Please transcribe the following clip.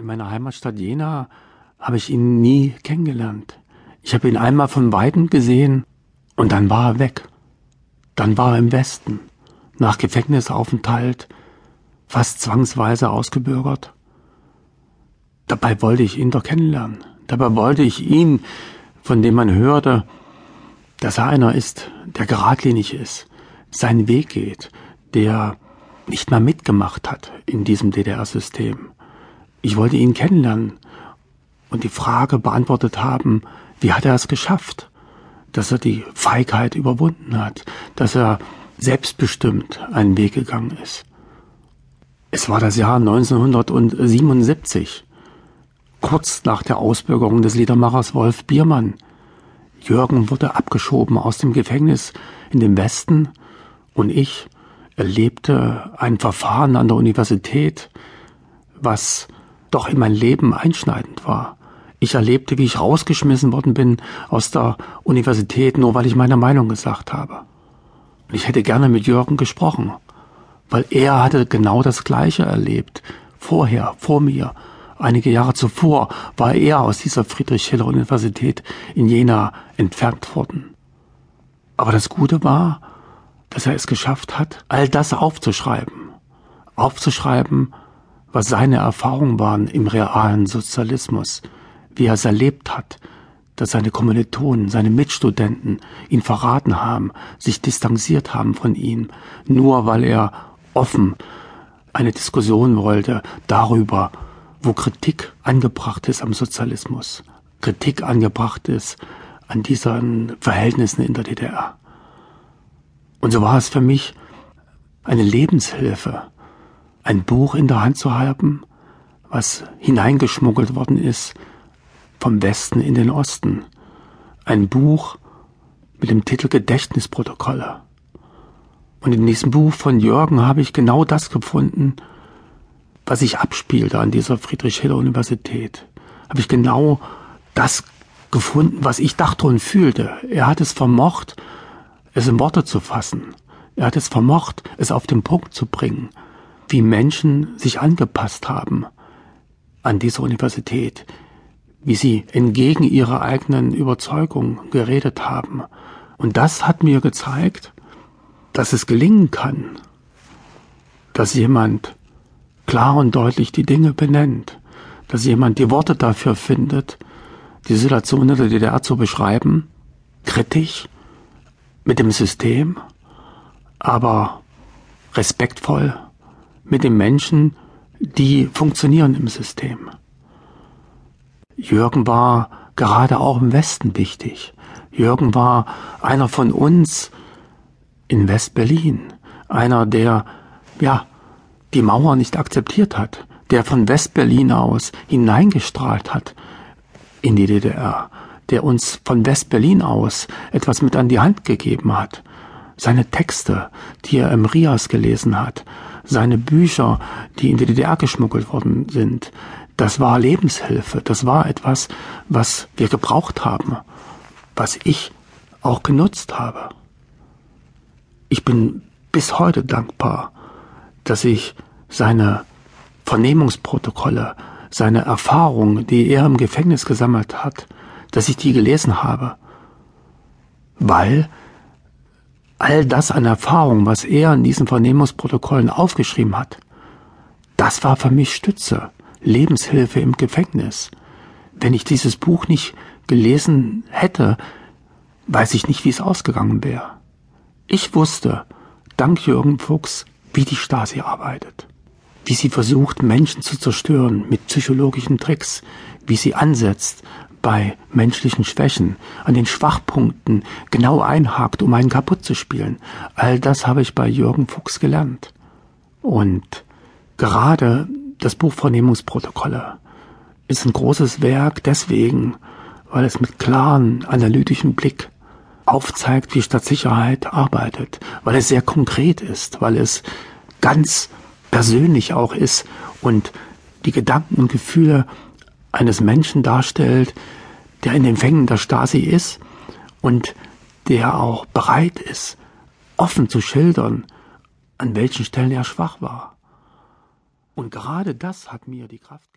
In meiner Heimatstadt Jena habe ich ihn nie kennengelernt. Ich habe ihn einmal von weitem gesehen und dann war er weg. Dann war er im Westen, nach Gefängnisaufenthalt, fast zwangsweise ausgebürgert. Dabei wollte ich ihn doch kennenlernen. Dabei wollte ich ihn, von dem man hörte, dass er einer ist, der geradlinig ist, seinen Weg geht, der nicht mal mitgemacht hat in diesem DDR-System. Ich wollte ihn kennenlernen und die Frage beantwortet haben, wie hat er es geschafft, dass er die Feigheit überwunden hat, dass er selbstbestimmt einen Weg gegangen ist. Es war das Jahr 1977, kurz nach der Ausbürgerung des Liedermachers Wolf Biermann. Jürgen wurde abgeschoben aus dem Gefängnis in den Westen und ich erlebte ein Verfahren an der Universität, was doch in mein Leben einschneidend war. Ich erlebte, wie ich rausgeschmissen worden bin aus der Universität, nur weil ich meine Meinung gesagt habe. Und ich hätte gerne mit Jürgen gesprochen, weil er hatte genau das Gleiche erlebt. Vorher, vor mir, einige Jahre zuvor, war er aus dieser Friedrich-Schiller-Universität in Jena entfernt worden. Aber das Gute war, dass er es geschafft hat, all das aufzuschreiben. Aufzuschreiben, was seine Erfahrungen waren im realen Sozialismus, wie er es erlebt hat, dass seine Kommilitonen, seine Mitstudenten ihn verraten haben, sich distanziert haben von ihm, nur weil er offen eine Diskussion wollte darüber, wo Kritik angebracht ist am Sozialismus, Kritik angebracht ist an diesen Verhältnissen in der DDR. Und so war es für mich eine Lebenshilfe, ein Buch in der Hand zu haben, was hineingeschmuggelt worden ist vom Westen in den Osten. Ein Buch mit dem Titel Gedächtnisprotokolle. Und in diesem Buch von Jürgen habe ich genau das gefunden, was sich abspielte an dieser Friedrich-Schiller-Universität. Habe ich genau das gefunden, was ich dachte und fühlte. Er hat es vermocht, es in Worte zu fassen. Er hat es vermocht, es auf den Punkt zu bringen wie Menschen sich angepasst haben an dieser Universität, wie sie entgegen ihrer eigenen Überzeugung geredet haben. Und das hat mir gezeigt, dass es gelingen kann, dass jemand klar und deutlich die Dinge benennt, dass jemand die Worte dafür findet, die Situation in der DDR zu beschreiben, kritisch, mit dem System, aber respektvoll mit den Menschen, die funktionieren im System. Jürgen war gerade auch im Westen wichtig. Jürgen war einer von uns in West-Berlin, einer, der, ja, die Mauer nicht akzeptiert hat, der von West-Berlin aus hineingestrahlt hat in die DDR, der uns von West-Berlin aus etwas mit an die Hand gegeben hat. Seine Texte, die er im Rias gelesen hat, seine Bücher, die in die DDR geschmuggelt worden sind, das war Lebenshilfe, das war etwas, was wir gebraucht haben, was ich auch genutzt habe. Ich bin bis heute dankbar, dass ich seine Vernehmungsprotokolle, seine Erfahrungen, die er im Gefängnis gesammelt hat, dass ich die gelesen habe, weil all das an Erfahrung, was er in diesen Vernehmungsprotokollen aufgeschrieben hat, das war für mich Stütze, Lebenshilfe im Gefängnis. Wenn ich dieses Buch nicht gelesen hätte, weiß ich nicht, wie es ausgegangen wäre. Ich wusste, dank Jürgen Fuchs, wie die Stasi arbeitet, wie sie versucht, Menschen zu zerstören mit psychologischen Tricks, wie sie ansetzt, bei menschlichen Schwächen, an den Schwachpunkten genau einhakt, um einen kaputt zu spielen. All das habe ich bei Jürgen Fuchs gelernt. Und gerade das Buch Vernehmungsprotokolle ist ein großes Werk deswegen, weil es mit klaren, analytischen Blick aufzeigt, wie Stadtsicherheit arbeitet, weil es sehr konkret ist, weil es ganz persönlich auch ist und die Gedanken und Gefühle eines Menschen darstellt, der in den Fängen der Stasi ist und der auch bereit ist, offen zu schildern, an welchen Stellen er schwach war. Und gerade das hat mir die Kraft gegeben.